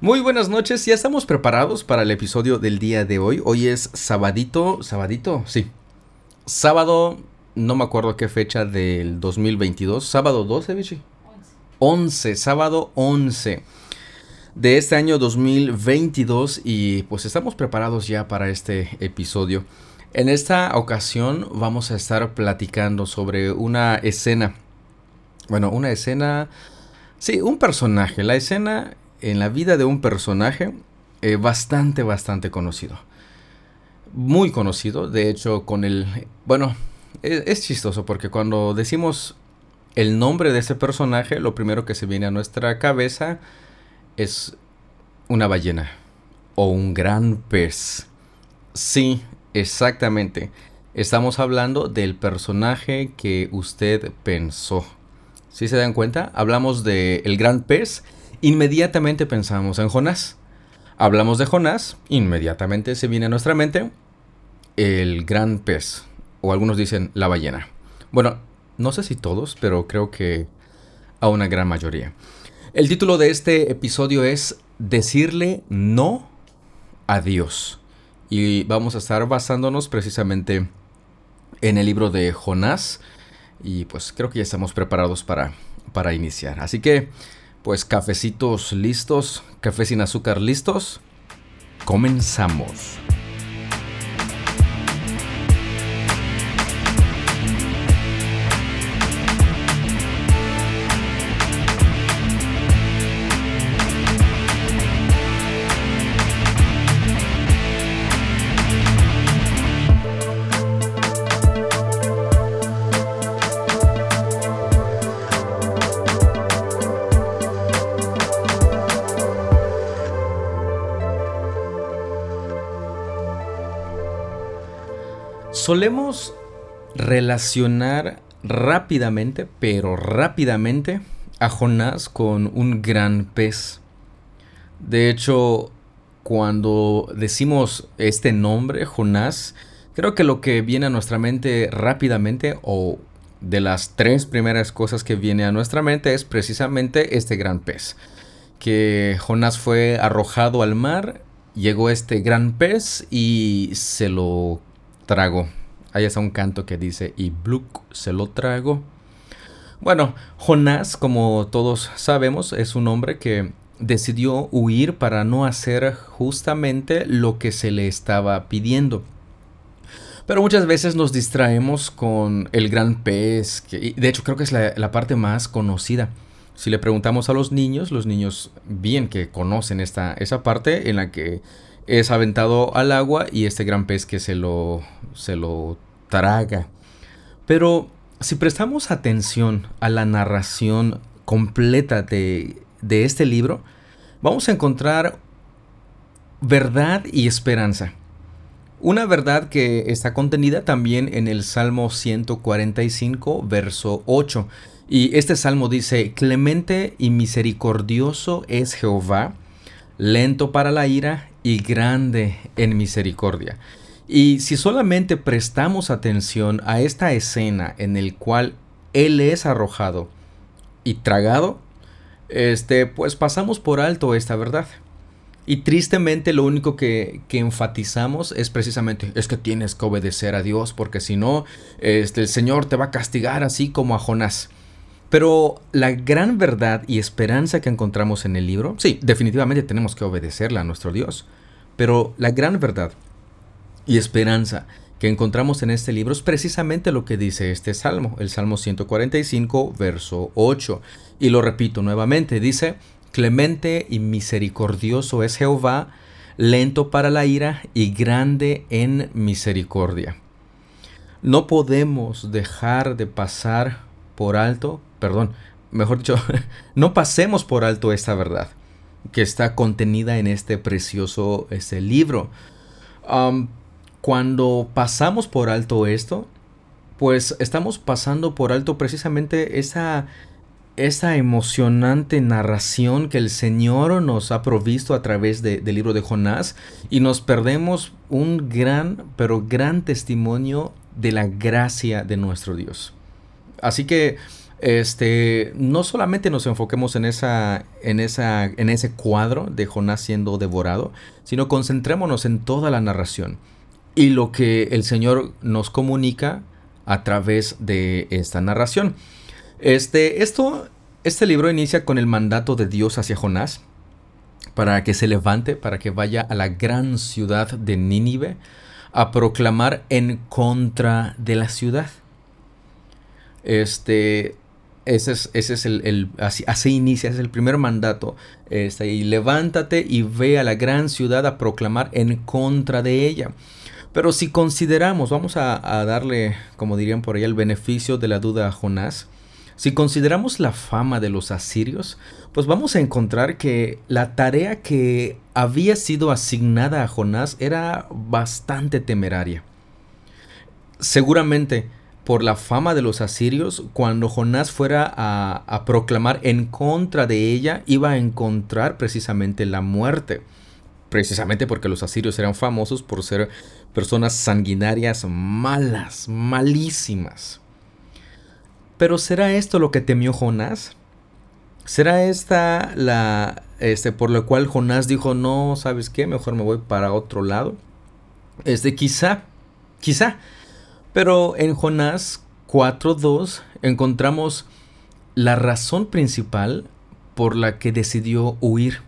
Muy buenas noches, ya estamos preparados para el episodio del día de hoy. Hoy es sabadito, sabadito, sí. Sábado, no me acuerdo qué fecha del 2022. Sábado 12, Vichy. 11. 11, sábado 11 de este año 2022 y pues estamos preparados ya para este episodio. En esta ocasión vamos a estar platicando sobre una escena. Bueno, una escena... Sí, un personaje. La escena en la vida de un personaje eh, bastante, bastante conocido. Muy conocido, de hecho, con el... Bueno, es, es, chistoso porque cuando decimos el nombre de ese personaje, lo primero que se viene a nuestra cabeza es una ballena o un gran pez. Sí, exactamente. Estamos hablando del personaje que usted pensó. Si se dan cuenta, hablamos de el gran pez inmediatamente pensamos en Jonás. Hablamos de Jonás, inmediatamente se viene a nuestra mente el gran pez, o algunos dicen la ballena. Bueno, no sé si todos, pero creo que a una gran mayoría. El título de este episodio es Decirle no a Dios. Y vamos a estar basándonos precisamente en el libro de Jonás. Y pues creo que ya estamos preparados para, para iniciar. Así que pues cafecitos listos, café sin azúcar listos. Comenzamos. Solemos relacionar rápidamente, pero rápidamente, a Jonás con un gran pez. De hecho, cuando decimos este nombre, Jonás, creo que lo que viene a nuestra mente rápidamente, o de las tres primeras cosas que viene a nuestra mente, es precisamente este gran pez. Que Jonás fue arrojado al mar, llegó este gran pez y se lo tragó. Hay hasta un canto que dice, y Bluk se lo trago. Bueno, Jonás, como todos sabemos, es un hombre que decidió huir para no hacer justamente lo que se le estaba pidiendo. Pero muchas veces nos distraemos con el gran pez, que de hecho creo que es la, la, parte más conocida. Si le preguntamos a los niños, los niños bien que conocen esta, esa parte en la que es aventado al agua y este gran pez que se lo, se lo traga. Pero si prestamos atención a la narración completa de, de este libro, vamos a encontrar verdad y esperanza. Una verdad que está contenida también en el Salmo 145, verso 8. Y este salmo dice, Clemente y misericordioso es Jehová, lento para la ira y grande en misericordia. Y si solamente prestamos atención a esta escena en el cual él es arrojado y tragado, este, pues pasamos por alto esta verdad. Y tristemente lo único que, que, enfatizamos es precisamente, es que tienes que obedecer a Dios, porque si no, este, el Señor te va a castigar así como a Jonás. Pero la gran verdad y esperanza que encontramos en el libro, sí, definitivamente tenemos que obedecerla a nuestro Dios. Pero la gran verdad y esperanza que encontramos en este libro es precisamente lo que dice este salmo, el Salmo 145, verso 8. Y lo repito nuevamente, dice, clemente y misericordioso es Jehová, lento para la ira y grande en misericordia. No podemos dejar de pasar por alto perdón, mejor dicho, no pasemos por alto esta verdad que está contenida en este precioso este libro. cuando pasamos por alto esto, pues estamos pasando por alto precisamente esa, esa emocionante narración que el Señor nos ha provisto a través del libro de Jonás y nos perdemos un gran, pero gran testimonio de la gracia de nuestro Dios. Así que este, no solamente nos enfoquemos en, esa, en, esa, en ese cuadro de Jonás siendo devorado, sino concentrémonos en toda la narración y lo que el Señor nos comunica a través de esta narración. Este, esto, este libro inicia con el mandato de Dios hacia Jonás para que se levante, para que vaya a la gran ciudad de Nínive a proclamar en contra de la ciudad. Este, ese es, ese es el, así, inicia, es el primer mandato. Este, y levántate y ve a la gran ciudad a proclamar en contra de ella. Pero si consideramos, vamos a, darle, como dirían por ahí, el beneficio de la duda a Jonás. Si consideramos la fama de los asirios, pues vamos a encontrar que la tarea que había sido asignada a Jonás era bastante temeraria. Seguramente por la fama de los asirios, cuando Jonás fuera a, proclamar en contra de ella, iba a encontrar precisamente la muerte. Precisamente porque los asirios eran famosos por ser personas sanguinarias malas, malísimas. Pero ¿será esto lo que temió Jonás? ¿Será esta la este por lo cual Jonás dijo, "No, ¿sabes qué? Mejor me voy para otro lado"? Este quizá, quizá pero en Jonás 4.2 encontramos la razón principal por la que decidió huir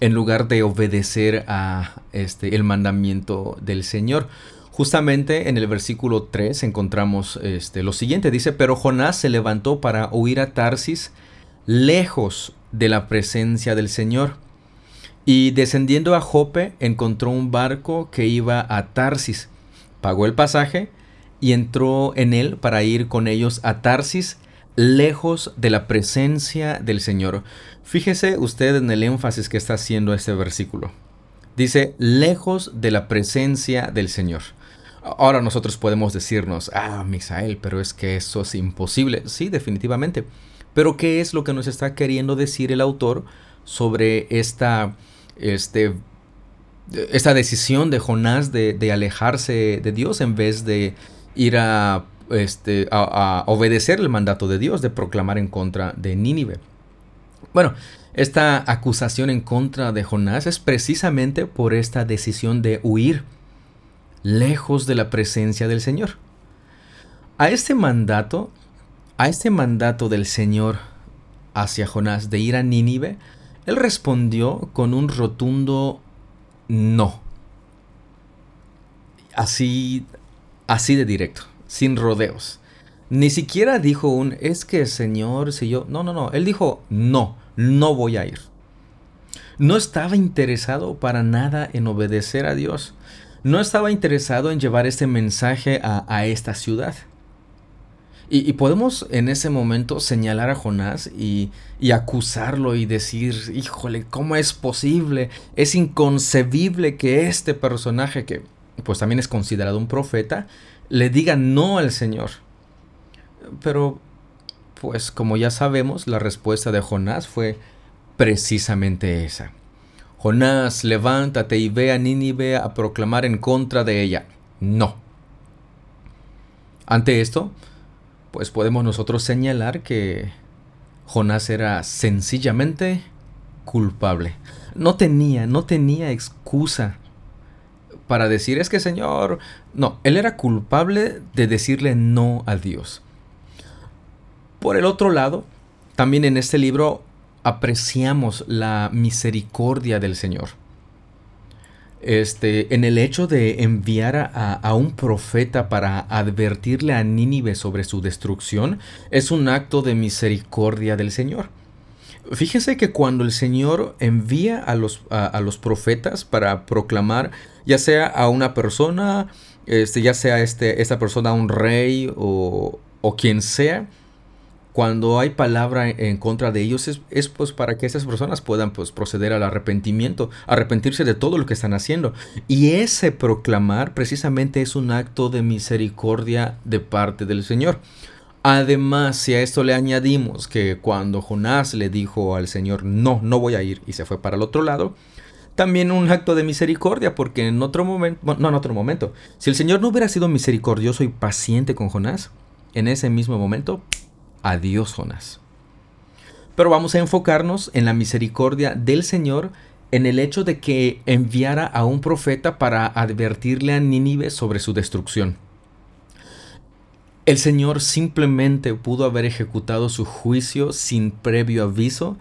en lugar de obedecer a este el mandamiento del Señor. Justamente en el versículo 3 encontramos este, lo siguiente, dice, pero Jonás se levantó para huir a Tarsis lejos de la presencia del Señor. Y descendiendo a Jope encontró un barco que iba a Tarsis. Pagó el pasaje y entró en él para ir con ellos a Tarsis, lejos de la presencia del Señor. Fíjese usted en el énfasis que está haciendo este versículo. Dice, lejos de la presencia del Señor. Ahora nosotros podemos decirnos, ah, Misael, pero es que eso es imposible. Sí, definitivamente. Pero ¿qué es lo que nos está queriendo decir el autor sobre esta, este, esta decisión de Jonás de, de alejarse de Dios en vez de ir a, este, a, obedecer el mandato de Dios de proclamar en contra de Nínive. Bueno, esta acusación en contra de Jonás es precisamente por esta decisión de huir lejos de la presencia del Señor. A este mandato, a este mandato del Señor hacia Jonás de ir a Nínive, él respondió con un rotundo no. Así Así de directo, sin rodeos. Ni siquiera dijo un, es que Señor, si yo... No, no, no. Él dijo, no, no voy a ir. No estaba interesado para nada en obedecer a Dios. No estaba interesado en llevar este mensaje a, esta ciudad. Y, podemos en ese momento señalar a Jonás y, y, acusarlo y decir, híjole, ¿cómo es posible? Es inconcebible que este personaje que pues también es considerado un profeta, le diga no al Señor. Pero, pues como ya sabemos, la respuesta de Jonás fue precisamente esa. Jonás, levántate y ve a Nínive a proclamar en contra de ella. No. Ante esto, pues podemos nosotros señalar que Jonás era sencillamente culpable. No tenía, no tenía excusa para decir es que Señor, no, él era culpable de decirle no a Dios. Por el otro lado, también en este libro apreciamos la misericordia del Señor. Este, en el hecho de enviar a, a, un profeta para advertirle a Nínive sobre su destrucción, es un acto de misericordia del Señor. Fíjense que cuando el Señor envía a los, a, los profetas para proclamar, ya sea a una persona, este, ya sea este, esta persona un rey o, o quien sea, cuando hay palabra en contra de ellos es, pues para que esas personas puedan pues proceder al arrepentimiento, arrepentirse de todo lo que están haciendo. Y ese proclamar precisamente es un acto de misericordia de parte del Señor. Además, si a esto le añadimos que cuando Jonás le dijo al Señor, no, no voy a ir, y se fue para el otro lado, también un acto de misericordia, porque en otro momento, no en otro momento, si el Señor no hubiera sido misericordioso y paciente con Jonás, en ese mismo momento, Adiós, Jonás. Pero vamos a enfocarnos en la misericordia del Señor en el hecho de que enviara a un profeta para advertirle a Nínive sobre su destrucción. El Señor simplemente pudo haber ejecutado su juicio sin previo aviso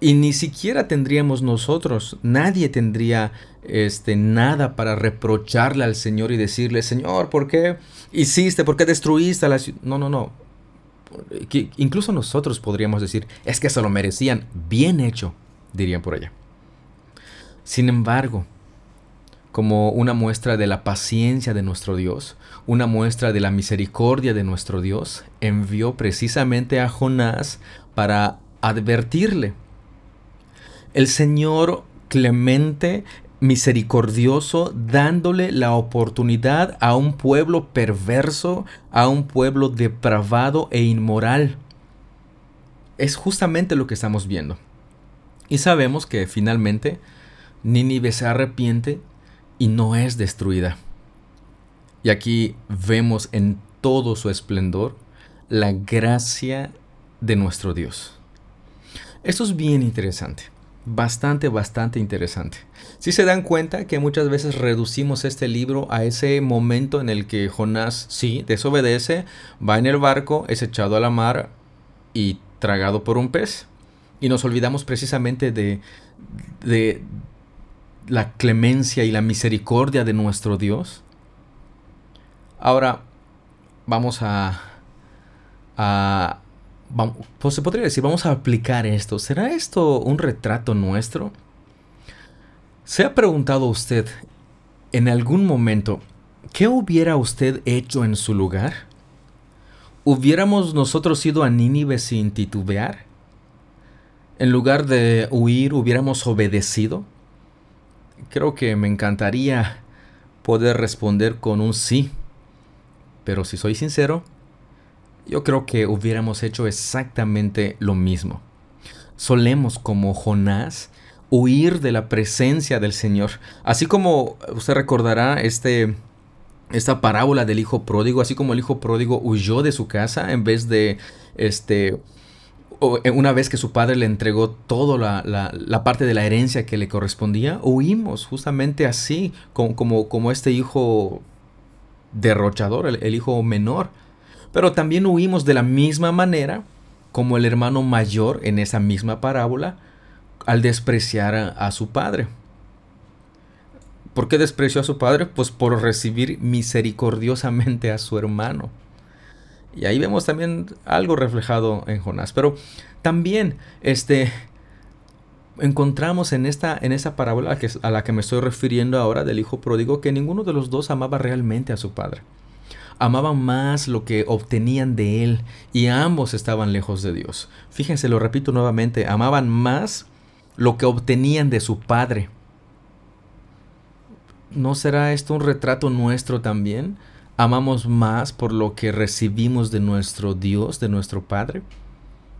y ni siquiera tendríamos nosotros, nadie tendría este nada para reprocharle al Señor y decirle, "Señor, ¿por qué hiciste? ¿Por qué destruiste la ciudad?" No, no, no. incluso nosotros podríamos decir, "Es que se lo merecían, bien hecho", dirían por allá. Sin embargo, como una muestra de la paciencia de nuestro Dios, una muestra de la misericordia de nuestro Dios, envió precisamente a Jonás para advertirle. El Señor clemente, misericordioso, dándole la oportunidad a un pueblo perverso, a un pueblo depravado e inmoral. Es justamente lo que estamos viendo. Y sabemos que finalmente Nínive se arrepiente y no es destruida. Y aquí vemos en todo su esplendor la gracia de nuestro Dios. Esto es bien interesante, bastante, bastante interesante. Si se dan cuenta que muchas veces reducimos este libro a ese momento en el que Jonás sí desobedece, va en el barco, es echado a la mar y tragado por un pez. Y nos olvidamos precisamente de, de, la clemencia y la misericordia de nuestro Dios. Ahora vamos a, pues se podría decir, vamos a aplicar esto. ¿Será esto un retrato nuestro? ¿Se ha preguntado usted en algún momento qué hubiera usted hecho en su lugar? ¿Hubiéramos nosotros ido a Nínive sin titubear? En lugar de huir, hubiéramos obedecido creo que me encantaría poder responder con un sí. Pero si soy sincero, yo creo que hubiéramos hecho exactamente lo mismo. Solemos, como Jonás, huir de la presencia del Señor. Así como usted recordará este, esta parábola del hijo pródigo, así como el hijo pródigo huyó de su casa en vez de este, una vez que su padre le entregó toda la, parte de la herencia que le correspondía, huimos justamente así, como, como, como este hijo derrochador, el, hijo menor. Pero también huimos de la misma manera como el hermano mayor en esa misma parábola al despreciar a, su padre. ¿Por qué despreció a su padre? Pues por recibir misericordiosamente a su hermano. Y ahí vemos también algo reflejado en Jonás. Pero también este, encontramos en esta, en esa parábola a la que me estoy refiriendo ahora del hijo pródigo que ninguno de los dos amaba realmente a su padre. Amaban más lo que obtenían de él y ambos estaban lejos de Dios. Fíjense, lo repito nuevamente, amaban más lo que obtenían de su padre. ¿No será esto un retrato nuestro también? Amamos más por lo que recibimos de nuestro Dios, de nuestro Padre.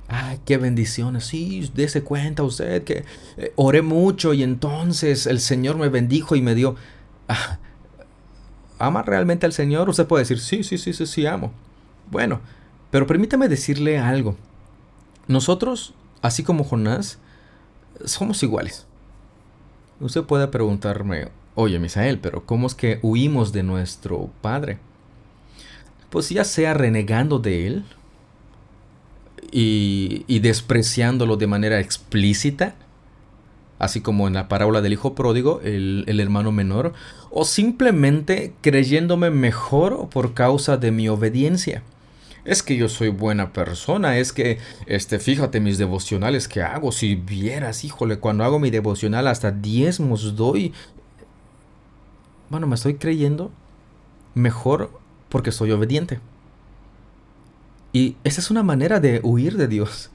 Ay, qué bendiciones. Sí, dése cuenta usted que eh, oré mucho y entonces el Señor me bendijo y me dio. Ah, ¿Ama realmente al Señor? Usted puede decir, sí, sí, sí, sí, sí, amo. Bueno, pero permítame decirle algo. Nosotros, así como Jonás, somos iguales. Usted puede preguntarme, oye Misael, pero ¿cómo es que huimos de nuestro Padre? Pues ya sea renegando de Él y, despreciándolo de manera explícita, así como en la parábola del hijo pródigo, el, el, hermano menor, o simplemente creyéndome mejor por causa de mi obediencia. Es que yo soy buena persona, es que, este, fíjate mis devocionales que hago, si vieras, híjole, cuando hago mi devocional hasta diezmos doy, bueno, me estoy creyendo mejor porque soy obediente. Y esa es una manera de huir de Dios.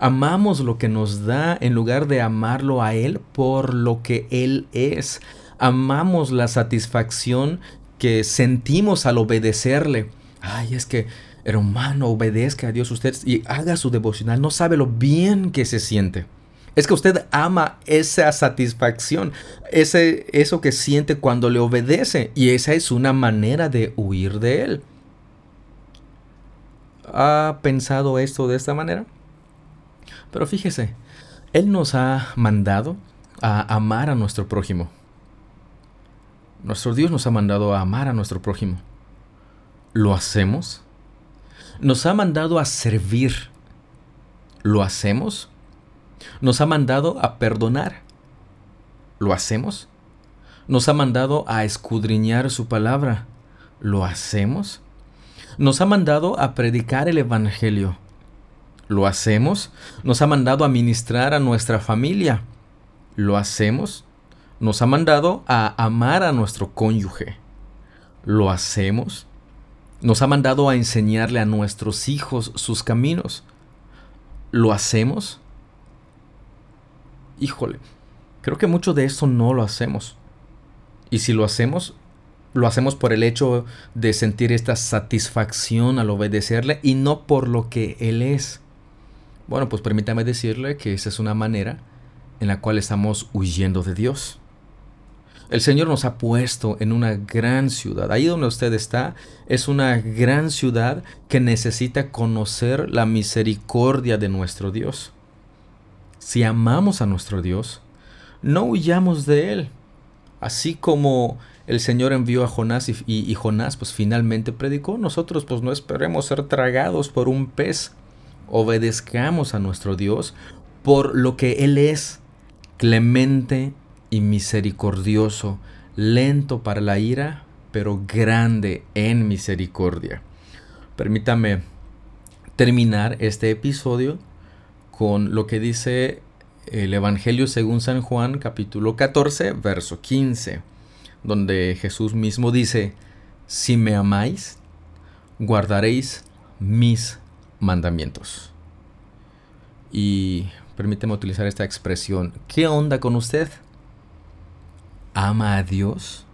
Amamos lo que nos da en lugar de amarlo a Él por lo que Él es. Amamos la satisfacción que sentimos al obedecerle. Ay, es que, hermano, obedezca a Dios usted y haga su devocional. No sabe lo bien que se siente. Es que usted ama esa satisfacción, ese, eso que siente cuando le obedece. Y esa es una manera de huir de él. ha pensado esto de esta manera? Pero fíjese, Él nos ha mandado a amar a nuestro prójimo. Nuestro Dios nos ha mandado a amar a nuestro prójimo. ¿Lo hacemos? Nos ha mandado a servir. ¿Lo hacemos? Nos ha mandado a perdonar. ¿Lo hacemos? Nos ha mandado a escudriñar su palabra. ¿Lo hacemos? Nos ha mandado a predicar el Evangelio. ¿Lo hacemos? Nos ha mandado a ministrar a nuestra familia. ¿Lo hacemos? Nos ha mandado a amar a nuestro cónyuge. ¿Lo hacemos? Nos ha mandado a enseñarle a nuestros hijos sus caminos. ¿Lo hacemos? Híjole, creo que mucho de esto no lo hacemos. Y si lo hacemos, lo hacemos por el hecho de sentir esta satisfacción al obedecerle y no por lo que Él es. Bueno, pues permítame decirle que esa es una manera en la cual estamos huyendo de Dios. El Señor nos ha puesto en una gran ciudad. Ahí donde usted está es una gran ciudad que necesita conocer la misericordia de nuestro Dios. Si amamos a nuestro Dios, no huyamos de Él. Así como el Señor envió a Jonás y, Jonás pues finalmente predicó, nosotros pues no esperemos ser tragados por un pez. Obedezcamos a nuestro Dios por lo que Él es, clemente y misericordioso, lento para la ira, pero grande en misericordia. Permítame terminar este episodio con lo que dice el Evangelio según San Juan capítulo 14, verso 15, donde Jesús mismo dice, si me amáis, guardaréis mis mandamientos. Y permíteme utilizar esta expresión, ¿qué onda con usted? ama a Dios?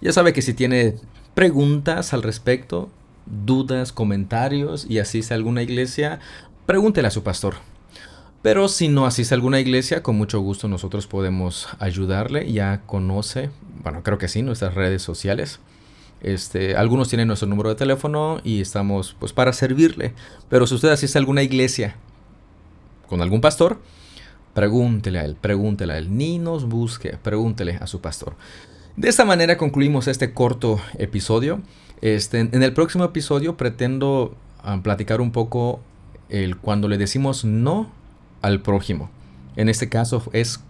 Ya sabe que si tiene preguntas al respecto, dudas, comentarios y asiste a alguna iglesia, pregúntele a su pastor. Pero si no asiste a alguna iglesia, con mucho gusto nosotros podemos ayudarle. Ya conoce, bueno, creo que sí, nuestras redes sociales. Este, algunos tienen nuestro número de teléfono y estamos pues para servirle. Pero si usted asiste a alguna iglesia con algún pastor, Pregúntele a él, pregúntele a él, ni nos busque, pregúntele a su pastor. De esta manera concluimos este corto episodio. Este, en el próximo episodio pretendo ah, platicar un poco el cuando le decimos no al prójimo. En este caso es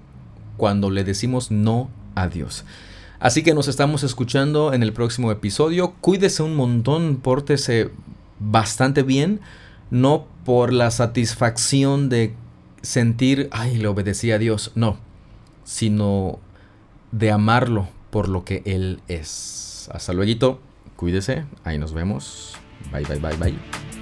cuando le decimos no a Dios. Así que nos estamos escuchando en el próximo episodio. Cuídese un montón, pórtese bastante bien, no por la satisfacción de sentir, ay, le obedecí a Dios, no, sino de amarlo por lo que Él es. Hasta luego, cuídese, ahí nos vemos. Bye, bye, bye, bye.